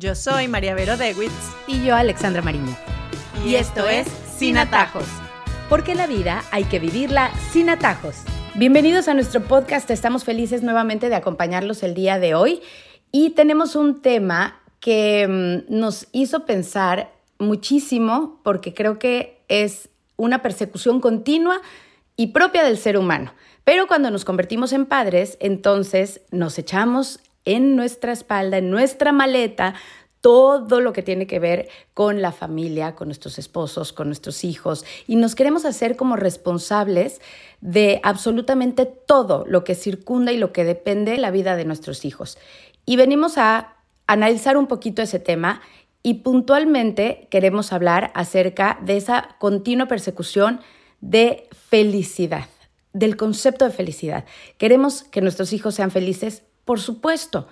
Yo soy María Vero Dewitz. Y yo, Alexandra Mariño. Y, esto es Sin Atajos. Porque la vida hay que vivirla sin atajos. Bienvenidos a nuestro podcast. Estamos felices nuevamente de acompañarlos el día de hoy. Y tenemos un tema que mm, nos hizo pensar muchísimo porque creo que es una persecución continua y propia del ser humano. Pero cuando nos convertimos en padres, entonces nos echamos en nuestra espalda, en nuestra maleta, todo lo que tiene que ver con la familia, con nuestros esposos, con nuestros hijos, y nos queremos hacer como responsables de absolutamente todo lo que circunda y lo que depende de la vida de nuestros hijos. Y venimos a analizar un poquito ese tema y puntualmente queremos hablar acerca de esa continua persecución de felicidad, del concepto de felicidad. Queremos que nuestros hijos sean felices por supuesto.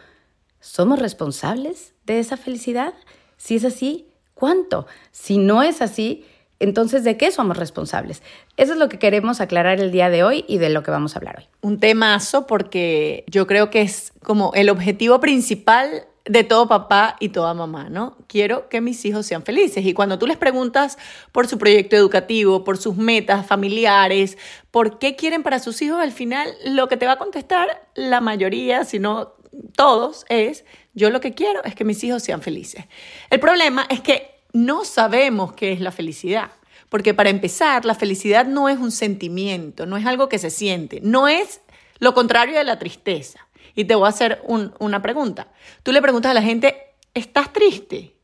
¿Somos responsables de esa felicidad? Si es así, ¿cuánto? Si no es así, entonces, ¿de qué somos responsables? Eso es lo que queremos aclarar el día de hoy y de lo que vamos a hablar hoy. Un temazo porque yo creo que es como el objetivo principal de todo papá y toda mamá, ¿no? Quiero que mis hijos sean felices. Y cuando tú les preguntas por su proyecto educativo, por sus metas familiares, por qué quieren para sus hijos, al final lo que te va a contestar la mayoría, si no todos, es yo lo que quiero es que mis hijos sean felices. El problema es que no sabemos qué es la felicidad. Porque para empezar, la felicidad no es un sentimiento, no es algo que se siente, no es lo contrario de la tristeza. Y te voy a hacer una pregunta. Tú le preguntas a la gente, ¿estás triste?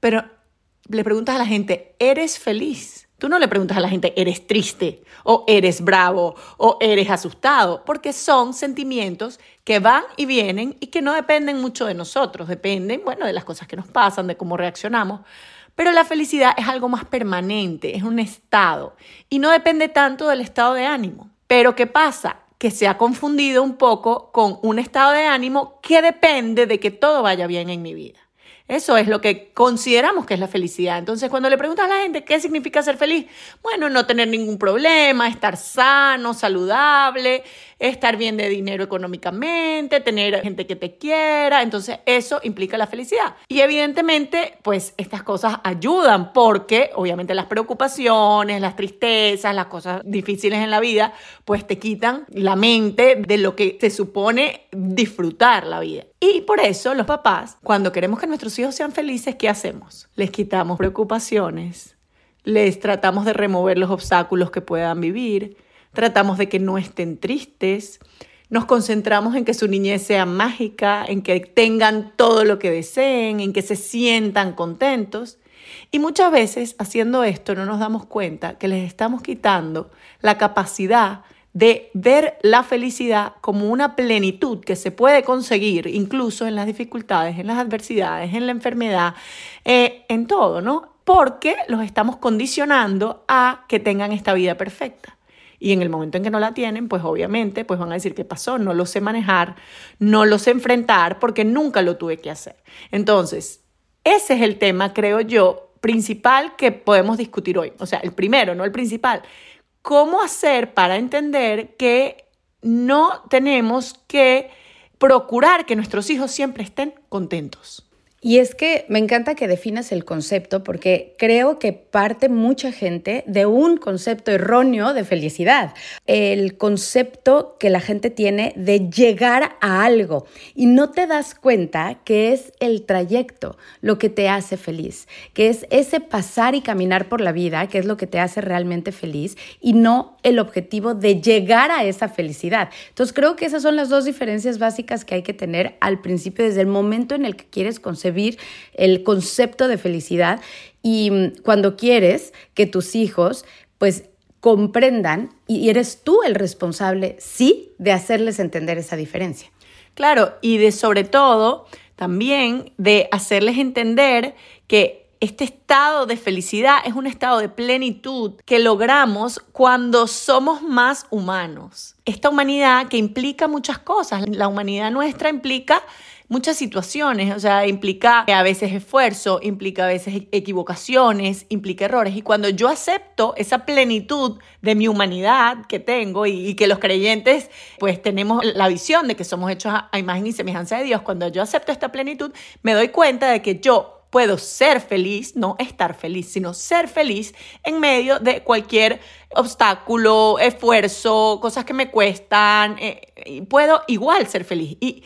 Pero le preguntas a la gente, ¿eres feliz? Tú no le preguntas a la gente, ¿eres triste? O ¿eres bravo? O ¿eres asustado? Porque son sentimientos que van y vienen y que no dependen mucho de nosotros. Dependen, bueno, de las cosas que nos pasan, de cómo reaccionamos. Pero la felicidad es algo más permanente, es un estado. Y no depende tanto del estado de ánimo. Pero ¿qué pasa? Que se ha confundido un poco con un estado de ánimo que depende de que todo vaya bien en mi vida. Eso es lo que consideramos que es la felicidad. Entonces, cuando le preguntas a la gente qué significa ser feliz, bueno, no tener ningún problema, estar sano, saludable, estar bien de dinero económicamente, tener gente que te quiera. Entonces, eso implica la felicidad. Y evidentemente, pues estas cosas ayudan porque obviamente las preocupaciones, las tristezas, las cosas difíciles en la vida, pues te quitan la mente de lo que te supone disfrutar la vida. Y por eso los papás, cuando queremos que nuestros hijos sean felices, ¿qué hacemos? Les quitamos preocupaciones, les tratamos de remover los obstáculos que puedan vivir, tratamos de que no estén tristes, nos concentramos en que su niñez sea mágica, en que tengan todo lo que deseen, en que se sientan contentos. Y muchas veces haciendo esto no nos damos cuenta que les estamos quitando la capacidad de ver la felicidad como una plenitud que se puede conseguir incluso en las dificultades, en las adversidades, en la enfermedad, eh, en todo, ¿no? Porque los estamos condicionando a que tengan esta vida perfecta. Y en el momento en que no la tienen, pues obviamente pues van a decir, ¿qué pasó? No lo sé manejar, no lo sé enfrentar porque nunca lo tuve que hacer. Entonces, ese es el tema, creo yo, principal que podemos discutir hoy. O sea, el primero, no el principal cómo hacer para entender que no tenemos que procurar que nuestros hijos siempre estén contentos. Y es que me encanta que definas el concepto porque creo que parte mucha gente de un concepto erróneo de felicidad, el concepto que la gente tiene de llegar a algo y no te das cuenta que es el trayecto lo que te hace feliz, que es ese pasar y caminar por la vida, que es lo que te hace realmente feliz y no el objetivo de llegar a esa felicidad. Entonces creo que esas son las dos diferencias básicas que hay que tener al principio desde el momento en el que quieres el concepto de felicidad y mm, cuando quieres que tus hijos pues comprendan y eres tú el responsable, sí, de hacerles entender esa diferencia. Claro, y de sobre todo también de hacerles entender que este estado de felicidad es un estado de plenitud que logramos cuando somos más humanos. Esta humanidad que implica muchas cosas. La humanidad nuestra implica muchas situaciones, o sea, implica a veces esfuerzo, implica a veces equivocaciones, implica errores. Y cuando yo acepto esa plenitud de mi humanidad que tengo y, que los creyentes pues tenemos la visión de que somos hechos a imagen y semejanza de Dios, cuando yo acepto esta plenitud, me doy cuenta de que yo puedo ser feliz, no estar feliz, sino ser feliz en medio de cualquier obstáculo, esfuerzo, cosas que me cuestan. Eh, puedo igual ser feliz. Y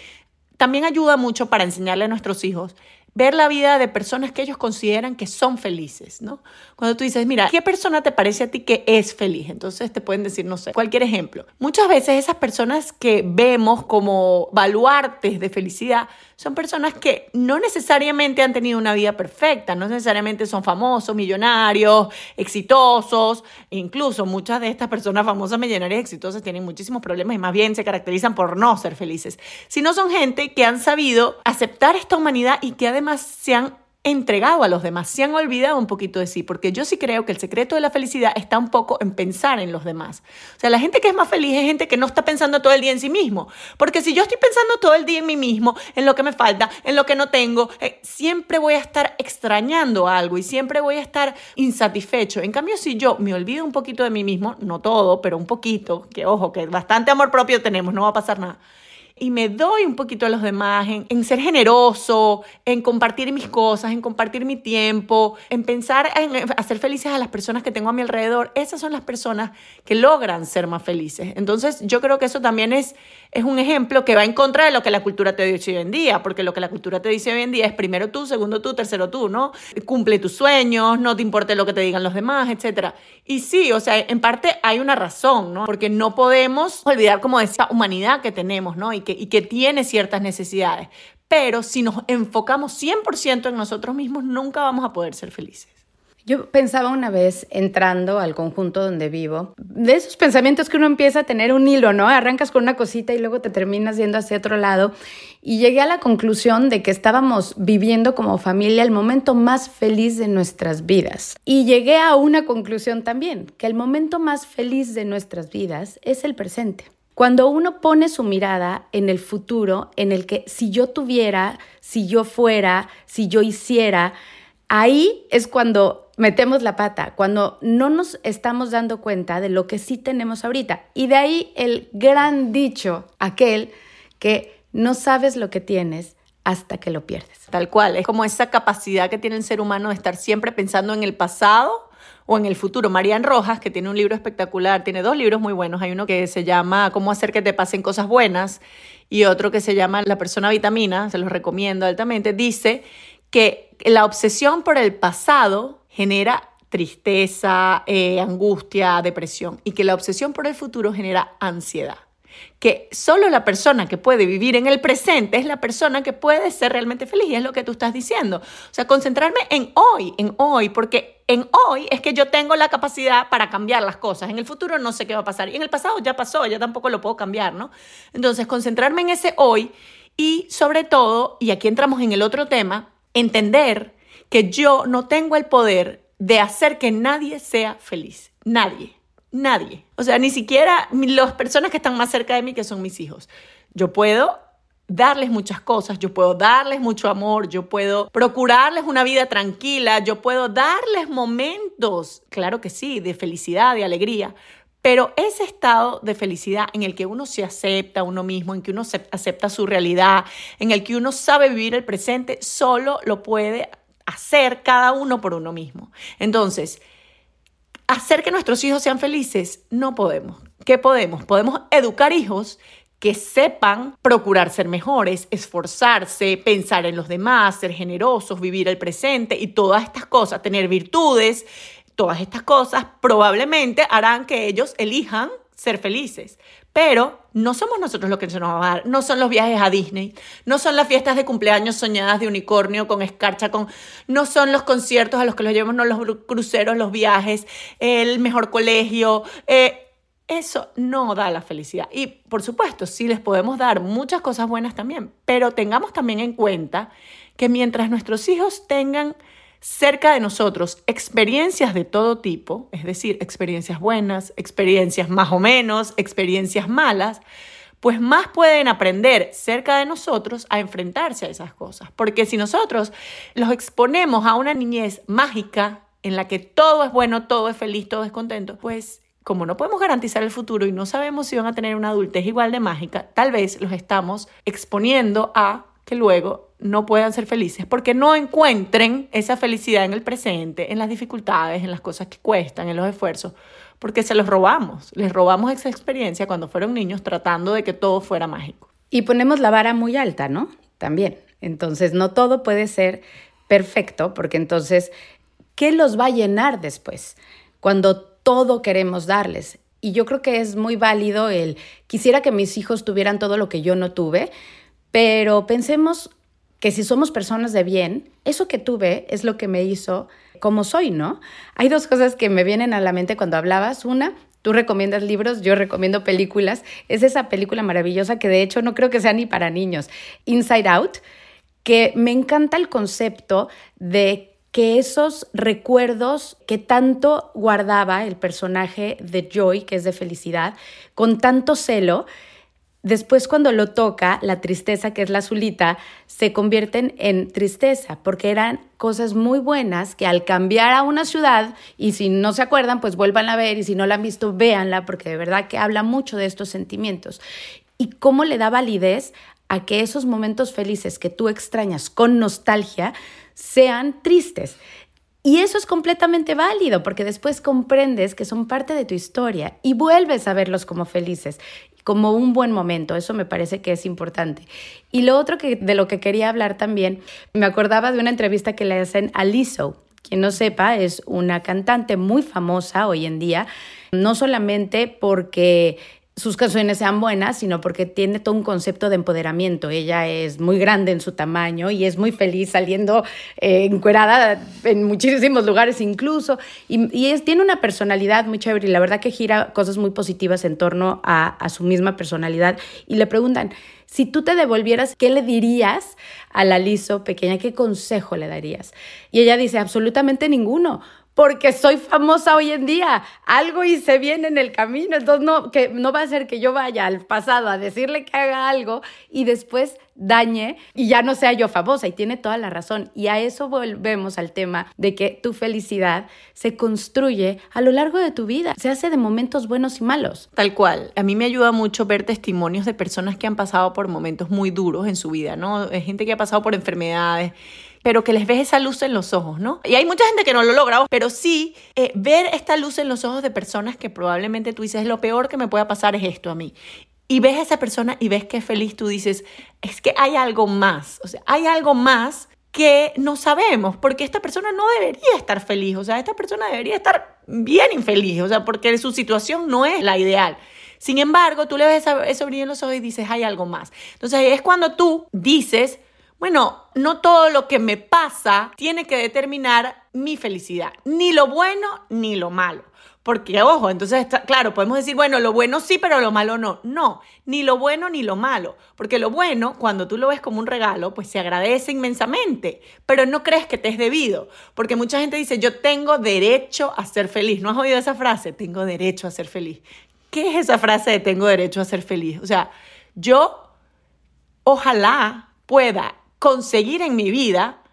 también ayuda mucho para enseñarle a nuestros hijos ver la vida de personas que ellos consideran que son felices, ¿no? Cuando tú dices, mira, ¿qué persona te parece a ti que es feliz? Entonces te pueden decir, no sé, cualquier ejemplo. Muchas veces esas personas que vemos como baluartes de felicidad son personas que no necesariamente han tenido una vida perfecta, no necesariamente son famosos, millonarios, exitosos, e incluso muchas de estas personas famosas, millonarias, exitosas tienen muchísimos problemas y más bien se caracterizan por no ser felices, sino son gente que han sabido aceptar esta humanidad y que además se han entregado a los demás, se han olvidado un poquito de sí, porque yo sí creo que el secreto de la felicidad está un poco en pensar en los demás. O sea, la gente que es más feliz es gente que no está pensando todo el día en sí mismo, porque si yo estoy pensando todo el día en mí mismo, en lo que me falta, en lo que no tengo, eh, siempre voy a estar extrañando algo y siempre voy a estar insatisfecho. En cambio, si yo me olvido un poquito de mí mismo, no todo, pero un poquito, que ojo, que bastante amor propio tenemos, no va a pasar nada y me doy un poquito a los demás, en, ser generoso, en compartir mis cosas, en compartir mi tiempo, en pensar en hacer felices a las personas que tengo a mi alrededor, esas son las personas que logran ser más felices. Entonces yo creo que eso también es, es un ejemplo que va en contra de lo que la cultura te dice hoy en día, porque lo que la cultura te dice hoy en día es primero tú, segundo tú, tercero tú, ¿no? Cumple tus sueños, no te importe lo que te digan los demás, etc. Y sí, o sea, en parte hay una razón, ¿no? Porque no podemos olvidar como esa humanidad que tenemos, ¿no? Y que y que tiene ciertas necesidades. Pero si nos enfocamos 100% en nosotros mismos, nunca vamos a poder ser felices. Yo pensaba una vez entrando al conjunto donde vivo, de esos pensamientos que uno empieza a tener un hilo, ¿no? Arrancas con una cosita y luego te terminas yendo hacia otro lado. Y llegué a la conclusión de que estábamos viviendo como familia el momento más feliz de nuestras vidas. Y llegué a una conclusión también, que el momento más feliz de nuestras vidas es el presente. Cuando uno pone su mirada en el futuro, en el que si yo tuviera, si yo fuera, si yo hiciera, ahí es cuando metemos la pata, cuando no nos estamos dando cuenta de lo que sí tenemos ahorita. Y de ahí el gran dicho, aquel que no sabes lo que tienes hasta que lo pierdes. Tal cual, es como esa capacidad que tiene el ser humano de estar siempre pensando en el pasado o en el futuro. Marian Rojas, que tiene un libro espectacular, tiene dos libros muy buenos. Hay uno que se llama Cómo hacer que te pasen cosas buenas y otro que se llama La persona vitamina, se los recomiendo altamente. Dice que la obsesión por el pasado genera tristeza, eh, angustia, depresión y que la obsesión por el futuro genera ansiedad que solo la persona que puede vivir en el presente es la persona que puede ser realmente feliz y es lo que tú estás diciendo. O sea, concentrarme en hoy, en hoy, porque en hoy es que yo tengo la capacidad para cambiar las cosas. En el futuro no sé qué va a pasar y en el pasado ya pasó, ya tampoco lo puedo cambiar, ¿no? Entonces, concentrarme en ese hoy y sobre todo, y aquí entramos en el otro tema, entender que yo no tengo el poder de hacer que nadie sea feliz. Nadie. Nadie. O sea, ni siquiera las personas que están más cerca de mí, que son mis hijos. Yo puedo darles muchas cosas, yo puedo darles mucho amor, yo puedo procurarles una vida tranquila, yo puedo darles momentos, claro que sí, de felicidad, de alegría, pero ese estado de felicidad en el que uno se acepta a uno mismo, en que uno acepta su realidad, en el que uno sabe vivir el presente, solo lo puede hacer cada uno por uno mismo. Entonces, hacer que nuestros hijos sean felices, no podemos. ¿Qué podemos? Podemos educar hijos que sepan procurar ser mejores, esforzarse, pensar en los demás, ser generosos, vivir el presente y todas estas cosas, tener virtudes, todas estas cosas probablemente harán que ellos elijan ser felices. Pero no somos nosotros los que se nos va a dar, no son los viajes a Disney, no son las fiestas de cumpleaños soñadas de unicornio con escarcha, con, no son los conciertos a los que los llevamos, no los cruceros, los viajes, el mejor colegio. Eh, eso no da la felicidad. Y por supuesto, sí les podemos dar muchas cosas buenas también, pero tengamos también en cuenta que mientras nuestros hijos tengan cerca de nosotros experiencias de todo tipo, es decir, experiencias buenas, experiencias más o menos, experiencias malas, pues más pueden aprender cerca de nosotros a enfrentarse a esas cosas. Porque si nosotros los exponemos a una niñez mágica en la que todo es bueno, todo es feliz, todo es contento, pues como no podemos garantizar el futuro y no sabemos si van a tener una adultez igual de mágica, tal vez los estamos exponiendo a que luego no puedan ser felices porque no encuentren esa felicidad en el presente, en las dificultades, en las cosas que cuestan, en los esfuerzos, porque se los robamos, les robamos esa experiencia cuando fueron niños tratando de que todo fuera mágico. Y ponemos la vara muy alta, ¿no? También. Entonces, no todo puede ser perfecto, porque entonces, ¿qué los va a llenar después? Cuando todo queremos darles. Y yo creo que es muy válido el, quisiera que mis hijos tuvieran todo lo que yo no tuve, pero pensemos que si somos personas de bien, eso que tuve es lo que me hizo como soy, ¿no? Hay dos cosas que me vienen a la mente cuando hablabas. Una, tú recomiendas libros, yo recomiendo películas. Es esa película maravillosa que de hecho no creo que sea ni para niños, Inside Out, que me encanta el concepto de que esos recuerdos que tanto guardaba el personaje de Joy, que es de felicidad, con tanto celo, Después cuando lo toca, la tristeza, que es la azulita, se convierten en tristeza, porque eran cosas muy buenas que al cambiar a una ciudad, y si no se acuerdan, pues vuelvan a ver, y si no la han visto, véanla, porque de verdad que habla mucho de estos sentimientos. Y cómo le da validez a que esos momentos felices que tú extrañas con nostalgia sean tristes. Y eso es completamente válido porque después comprendes que son parte de tu historia y vuelves a verlos como felices como un buen momento. Eso me parece que es importante. Y lo otro que, de lo que quería hablar también, me acordaba de una entrevista que le hacen a Lizzo. Quien no sepa, es una cantante muy famosa hoy en día, no solamente porque sus canciones sean buenas, sino porque tiene todo un concepto de empoderamiento. Ella es muy grande en su tamaño y es muy feliz saliendo eh, encuerada en muchísimos lugares incluso. Y, es, tiene una personalidad muy chévere y la verdad que gira cosas muy positivas en torno a, a su misma personalidad. Y le preguntan, si tú te devolvieras, ¿qué le dirías a la Liso pequeña? ¿Qué consejo le darías? Y ella dice, absolutamente ninguno porque soy famosa hoy en día. Algo hice bien en el camino, entonces no, que no va a ser que yo vaya al pasado a decirle que haga algo y después dañe y ya no sea yo famosa y tiene toda la razón. Y a eso volvemos al tema de que tu felicidad se construye a lo largo de tu vida, se hace de momentos buenos y malos. Tal cual. A mí me ayuda mucho ver testimonios de personas que han pasado por momentos muy duros en su vida, ¿no? Gente que ha pasado por enfermedades pero que les ves esa luz en los ojos, ¿no? Y hay mucha gente que no lo logra, pero sí eh, ver esta luz en los ojos de personas que probablemente tú dices, lo peor que me pueda pasar es esto a mí. Y ves a esa persona y ves que es feliz, tú dices, es que hay algo más, o sea, hay algo más que no sabemos, porque esta persona no debería estar feliz, o sea, esta persona debería estar bien infeliz, o sea, porque su situación no es la ideal. Sin embargo, tú le ves eso brillo en los ojos y dices, hay algo más. Entonces es cuando tú dices, bueno, no todo lo que me pasa tiene que determinar mi felicidad, ni lo bueno ni lo malo. Porque, ojo, entonces, claro, podemos decir, bueno, lo bueno sí, pero lo malo no. No, ni lo bueno ni lo malo. Porque lo bueno, cuando tú lo ves como un regalo, pues se agradece inmensamente, pero no crees que te es debido. Porque mucha gente dice, yo tengo derecho a ser feliz. ¿No has oído esa frase? Tengo derecho a ser feliz. ¿Qué es esa frase de tengo derecho a ser feliz? O sea, yo ojalá pueda conseguir en mi vida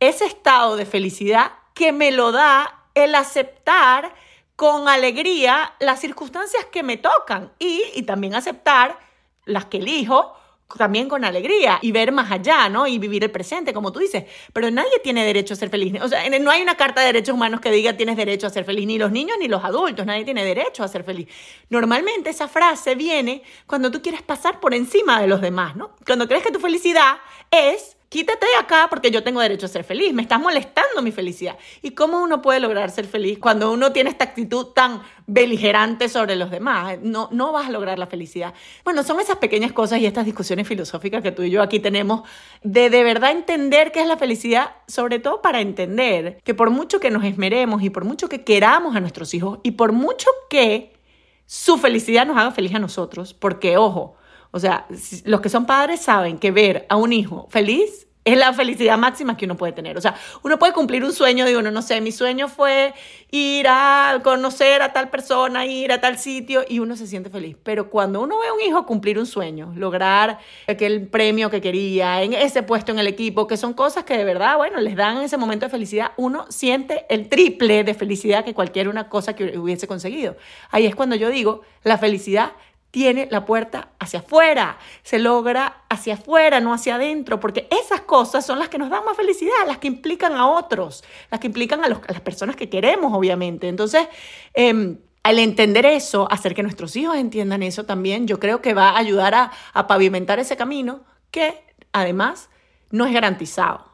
ese estado de felicidad que me lo da el aceptar con alegría las circunstancias que me tocan y, y también aceptar las que elijo también con alegría y ver más allá, ¿no? Y vivir el presente, como tú dices. Pero nadie tiene derecho a ser feliz. O sea, no hay una carta de derechos humanos que diga tienes derecho a ser feliz, ni los niños ni los adultos, nadie tiene derecho a ser feliz. Normalmente esa frase viene cuando tú quieres pasar por encima de los demás, ¿no? Cuando crees que tu felicidad es quítate de acá porque yo tengo derecho a ser feliz, me estás molestando mi felicidad. ¿Y cómo uno puede lograr ser feliz cuando uno tiene esta actitud tan beligerante sobre los demás? No, no vas a lograr la felicidad. Bueno, son esas pequeñas cosas y estas discusiones filosóficas que tú y yo aquí tenemos de de verdad entender qué es la felicidad, sobre todo para entender que por mucho que nos esmeremos y por mucho que queramos a nuestros hijos y por mucho que su felicidad nos haga feliz a nosotros, porque ojo, o sea, los que son padres saben que ver a un hijo feliz es la felicidad máxima que uno puede tener. O sea, uno puede cumplir un sueño de uno, no sé, mi sueño fue ir a conocer a tal persona, ir a tal sitio y uno se siente feliz. Pero cuando uno ve a un hijo cumplir un sueño, lograr aquel premio que quería, en ese puesto en el equipo, que son cosas que de verdad, bueno, les dan ese momento de felicidad, uno siente el triple de felicidad que cualquier una cosa que hubiese conseguido. Ahí es cuando yo digo, la felicidad tiene la puerta hacia afuera, se logra hacia afuera, no hacia adentro, porque esas cosas son las que nos dan más felicidad, las que implican a otros, las que implican a, las personas que queremos, obviamente. Entonces, em, al entender eso, hacer que nuestros hijos entiendan eso también, yo creo que va a ayudar a, a pavimentar ese camino que además no es garantizado.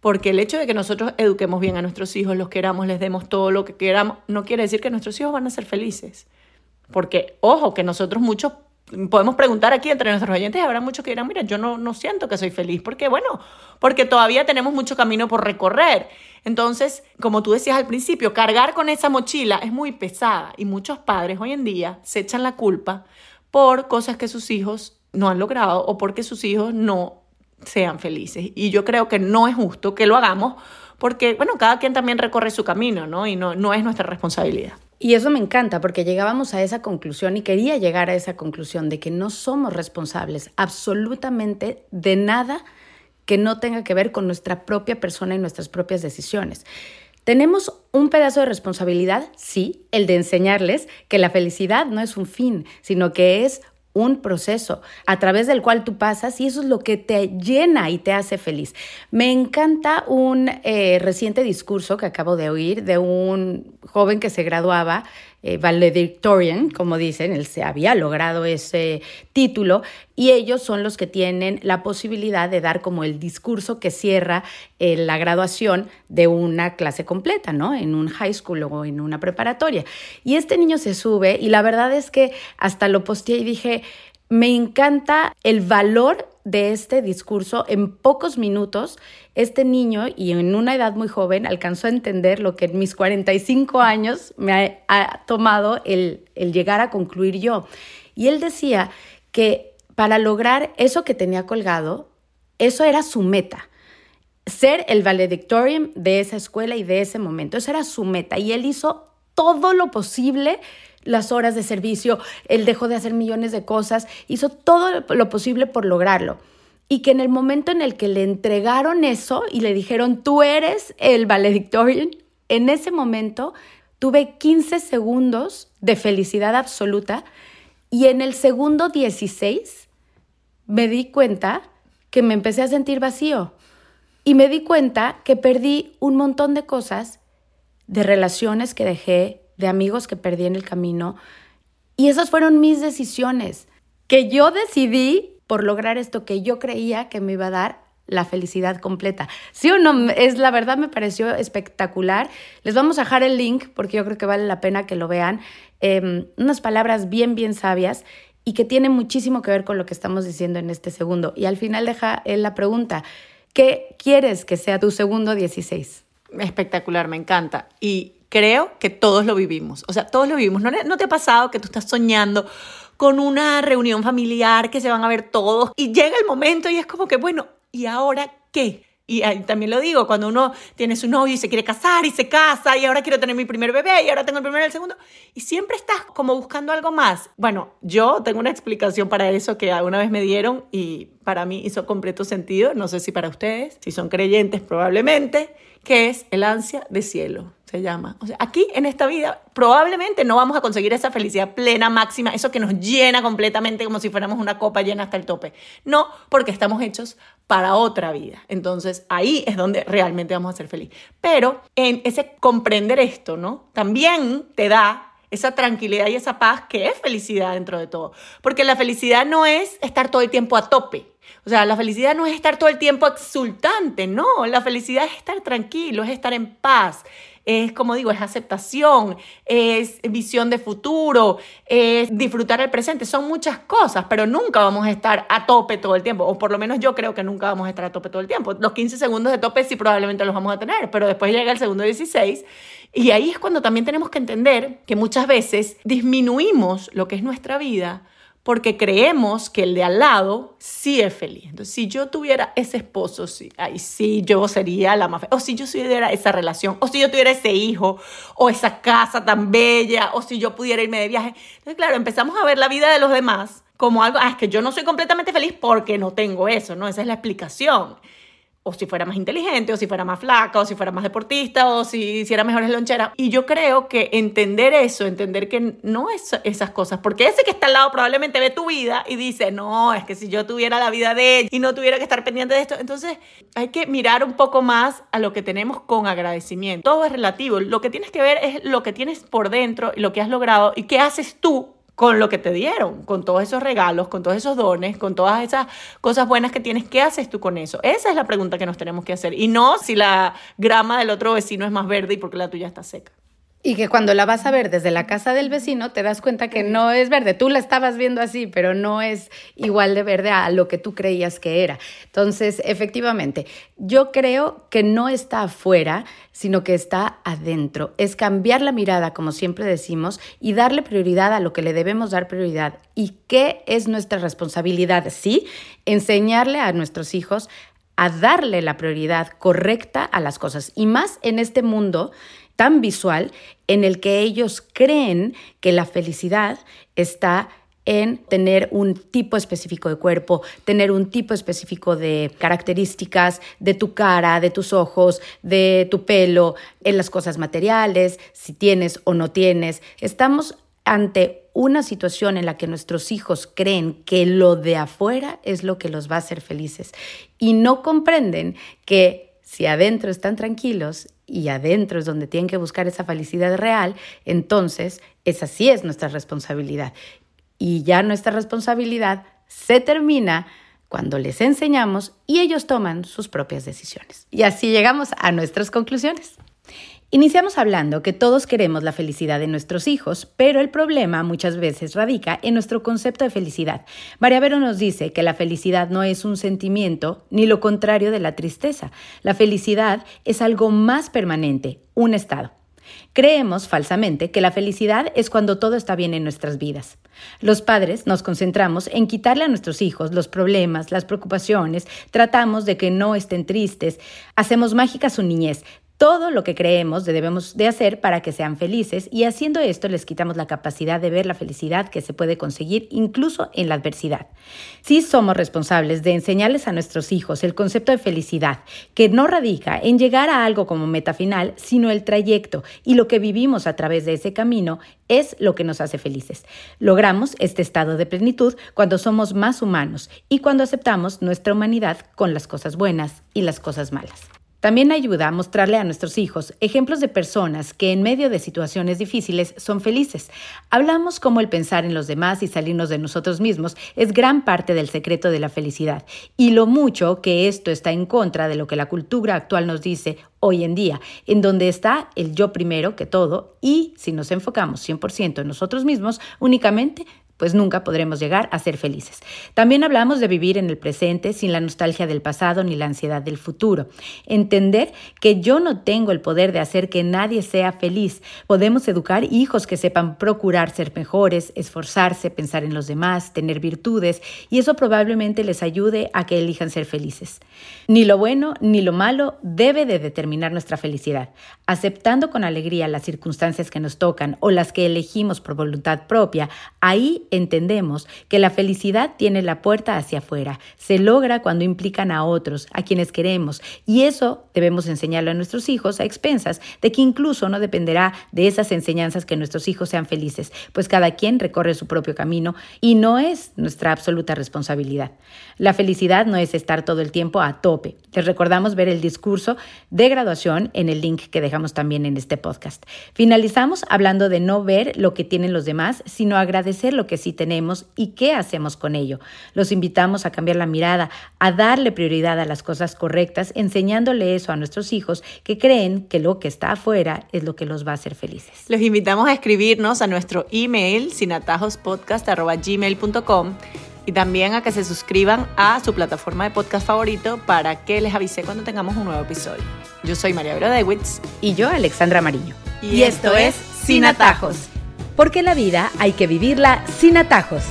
Porque el hecho de que nosotros eduquemos bien a nuestros hijos, los queramos, les demos todo lo que queramos, no quiere decir que nuestros hijos van a ser felices. Porque, ojo, que nosotros muchos podemos preguntar aquí entre nuestros oyentes, habrá muchos que dirán, mira, yo no, no siento que soy feliz. porque Bueno, porque todavía tenemos mucho camino por recorrer. Entonces, como tú decías al principio, cargar con esa mochila es muy pesada y muchos padres hoy en día se echan la culpa por cosas que sus hijos no han logrado o porque sus hijos no sean felices. Y yo creo que no es justo que lo hagamos porque, bueno, cada quien también recorre su camino, ¿no? Y no, no es nuestra responsabilidad. Y eso me encanta porque llegábamos a esa conclusión y quería llegar a esa conclusión de que no somos responsables absolutamente de nada que no tenga que ver con nuestra propia persona y nuestras propias decisiones. Tenemos un pedazo de responsabilidad, sí, el de enseñarles que la felicidad no es un fin, sino que es un proceso a través del cual tú pasas y eso es lo que te llena y te hace feliz. Me encanta un eh, reciente discurso que acabo de oír de un joven que se graduaba, eh, valedictorian, como dicen, él se había logrado ese título y ellos son los que tienen la posibilidad de dar como el discurso que cierra eh, la graduación de una clase completa, ¿no? En un high school o en una preparatoria. Y este niño se sube y la verdad es que hasta lo posteé y dije, me encanta el valor de este discurso. En pocos minutos, este niño, y en una edad muy joven, alcanzó a entender lo que en mis 45 años me ha, tomado el, llegar a concluir yo. Y él decía que para lograr eso que tenía colgado, eso era su meta ser el valedictorian de esa escuela y de ese momento. Esa era su meta y él hizo todo lo posible las horas de servicio, él dejó de hacer millones de cosas, hizo todo lo posible por lograrlo. Y que en el momento en el que le entregaron eso y le dijeron, tú eres el valedictorian, en ese momento tuve 15 segundos de felicidad absoluta y en el segundo 16 me di cuenta que me empecé a sentir vacío y me di cuenta que perdí un montón de cosas, de relaciones que dejé, de amigos que perdí en el camino. Y esas fueron mis decisiones, que yo decidí por lograr esto que yo creía que me iba a dar la felicidad completa. Sí o no, es la verdad me pareció espectacular. Les vamos a dejar el link porque yo creo que vale la pena que lo vean. Em, unas palabras bien, bien sabias y que tiene muchísimo que ver con lo que estamos diciendo en este segundo. Y al final deja él la pregunta, ¿qué quieres que sea tu segundo 16? Espectacular, me encanta. Y creo que todos lo vivimos. O sea, todos lo vivimos. ¿No, te ha pasado que tú estás soñando con una reunión familiar que se van a ver todos y llega el momento y es como que, bueno, ¿y ahora qué? Y también lo digo, cuando uno tiene su novio y se quiere casar y se casa y ahora quiero tener mi primer bebé y ahora tengo el primero y el segundo y siempre estás como buscando algo más. Bueno, yo tengo una explicación para eso que alguna vez me dieron y para mí hizo completo sentido, no sé si para ustedes, si son creyentes probablemente, que es el ansia de cielo se llama. O sea, aquí en esta vida probablemente no vamos a conseguir esa felicidad plena, máxima, eso que nos llena completamente como si fuéramos una copa llena hasta el tope. No, porque estamos hechos para otra vida. Entonces ahí es donde realmente vamos a ser felices. Pero en ese comprender esto, ¿no? También te da esa tranquilidad y esa paz que es felicidad dentro de todo. Porque la felicidad no es estar todo el tiempo a tope. O sea, la felicidad no es estar todo el tiempo exultante, no, la felicidad es estar tranquilo, es estar en paz, es, como digo, es aceptación, es visión de futuro, es disfrutar el presente, son muchas cosas, pero nunca vamos a estar a tope todo el tiempo, o por lo menos yo creo que nunca vamos a estar a tope todo el tiempo. Los 15 segundos de tope sí probablemente los vamos a tener, pero después llega el segundo 16 y ahí es cuando también tenemos que entender que muchas veces disminuimos lo que es nuestra vida porque creemos que el de al lado sí es feliz. Entonces, si yo tuviera ese esposo, sí, ahí sí yo sería la más feliz. O si yo tuviera esa relación, o si yo tuviera ese hijo, o esa casa tan bella, o si yo pudiera irme de viaje. Entonces, claro, empezamos a ver la vida de los demás como algo, ah, es que yo no soy completamente feliz porque no tengo eso, ¿no? Esa es la explicación o si fuera más inteligente, o si fuera más flaca, o si fuera más deportista, o si hiciera mejores loncheras. Y yo creo que entender eso, entender que no es esas cosas, porque ese que está al lado probablemente ve tu vida y dice, no, es que si yo tuviera la vida de él y no tuviera que estar pendiente de esto, entonces hay que mirar un poco más a lo que tenemos con agradecimiento. Todo es relativo, lo que tienes que ver es lo que tienes por dentro y lo que has logrado y qué haces tú con lo que te dieron, con todos esos regalos, con todos esos dones, con todas esas cosas buenas que tienes, ¿qué haces tú con eso? Esa es la pregunta que nos tenemos que hacer y no si la grama del otro vecino es más verde y porque la tuya está seca. Y que cuando la vas a ver desde la casa del vecino te das cuenta que no es verde. Tú la estabas viendo así, pero no es igual de verde a lo que tú creías que era. Entonces, efectivamente, yo creo que no está afuera, sino que está adentro. Es cambiar la mirada, como siempre decimos, y darle prioridad a lo que le debemos dar prioridad. ¿Y qué es nuestra responsabilidad? Sí, enseñarle a nuestros hijos a darle la prioridad correcta a las cosas. Y más en este mundo tan visual en el que ellos creen que la felicidad está en tener un tipo específico de cuerpo, tener un tipo específico de características de tu cara, de tus ojos, de tu pelo, en las cosas materiales, si tienes o no tienes. Estamos ante una situación en la que nuestros hijos creen que lo de afuera es lo que los va a hacer felices y no comprenden que si adentro están tranquilos y adentro es donde tienen que buscar esa felicidad real, entonces esa sí es nuestra responsabilidad. Y ya nuestra responsabilidad se termina cuando les enseñamos y ellos toman sus propias decisiones. Y así llegamos a nuestras conclusiones. Iniciamos hablando que todos queremos la felicidad de nuestros hijos, pero el problema muchas veces radica en nuestro concepto de felicidad. María Vero nos dice que la felicidad no es un sentimiento ni lo contrario de la tristeza. La felicidad es algo más permanente, un estado. Creemos falsamente que la felicidad es cuando todo está bien en nuestras vidas. Los padres nos concentramos en quitarle a nuestros hijos los problemas, las preocupaciones, tratamos de que no estén tristes, hacemos mágica su niñez, todo lo que creemos debemos de hacer para que sean felices y haciendo esto les quitamos la capacidad de ver la felicidad que se puede conseguir incluso en la adversidad. Sí somos responsables de enseñarles a nuestros hijos el concepto de felicidad, que no radica en llegar a algo como meta final, sino el trayecto y lo que vivimos a través de ese camino es lo que nos hace felices. Logramos este estado de plenitud cuando somos más humanos y cuando aceptamos nuestra humanidad con las cosas buenas y las cosas malas. También ayuda a mostrarle a nuestros hijos ejemplos de personas que en medio de situaciones difíciles son felices. Hablamos cómo el pensar en los demás y salirnos de nosotros mismos es gran parte del secreto de la felicidad y lo mucho que esto está en contra de lo que la cultura actual nos dice hoy en día, en donde está el yo primero que todo y si nos enfocamos 100% en nosotros mismos, únicamente pues nunca podremos llegar a ser felices. También hablamos de vivir en el presente sin la nostalgia del pasado ni la ansiedad del futuro. Entender que yo no tengo el poder de hacer que nadie sea feliz. Podemos educar hijos que sepan procurar ser mejores, esforzarse, pensar en los demás, tener virtudes, y eso probablemente les ayude a que elijan ser felices. Ni lo bueno ni lo malo debe de determinar nuestra felicidad. Aceptando con alegría las circunstancias que nos tocan o las que elegimos por voluntad propia, ahí entendemos que la felicidad tiene la puerta hacia afuera, se logra cuando implican a otros, a quienes queremos, y eso debemos enseñarlo a nuestros hijos a expensas de que incluso no dependerá de esas enseñanzas que nuestros hijos sean felices, pues cada quien recorre su propio camino y no es nuestra absoluta responsabilidad. La felicidad no es estar todo el tiempo a tope. Les recordamos ver el discurso de graduación en el link que dejamos también en este podcast. Finalizamos hablando de no ver lo que tienen los demás, sino agradecer lo que sí tenemos y qué hacemos con ello. Los invitamos a cambiar la mirada, a darle prioridad a las cosas correctas, enseñándole eso a nuestros hijos que creen que lo que está afuera es lo que los va a hacer felices. Los invitamos a escribirnos a nuestro email sinatajospodcast.gmail.com y también a que se suscriban a su plataforma de podcast favorito para que les avise cuando tengamos un nuevo episodio. Yo soy María Vera Dewitz. Y yo, Alexandra Mariño. Y, esto es Sin Atajos porque la vida hay que vivirla sin atajos.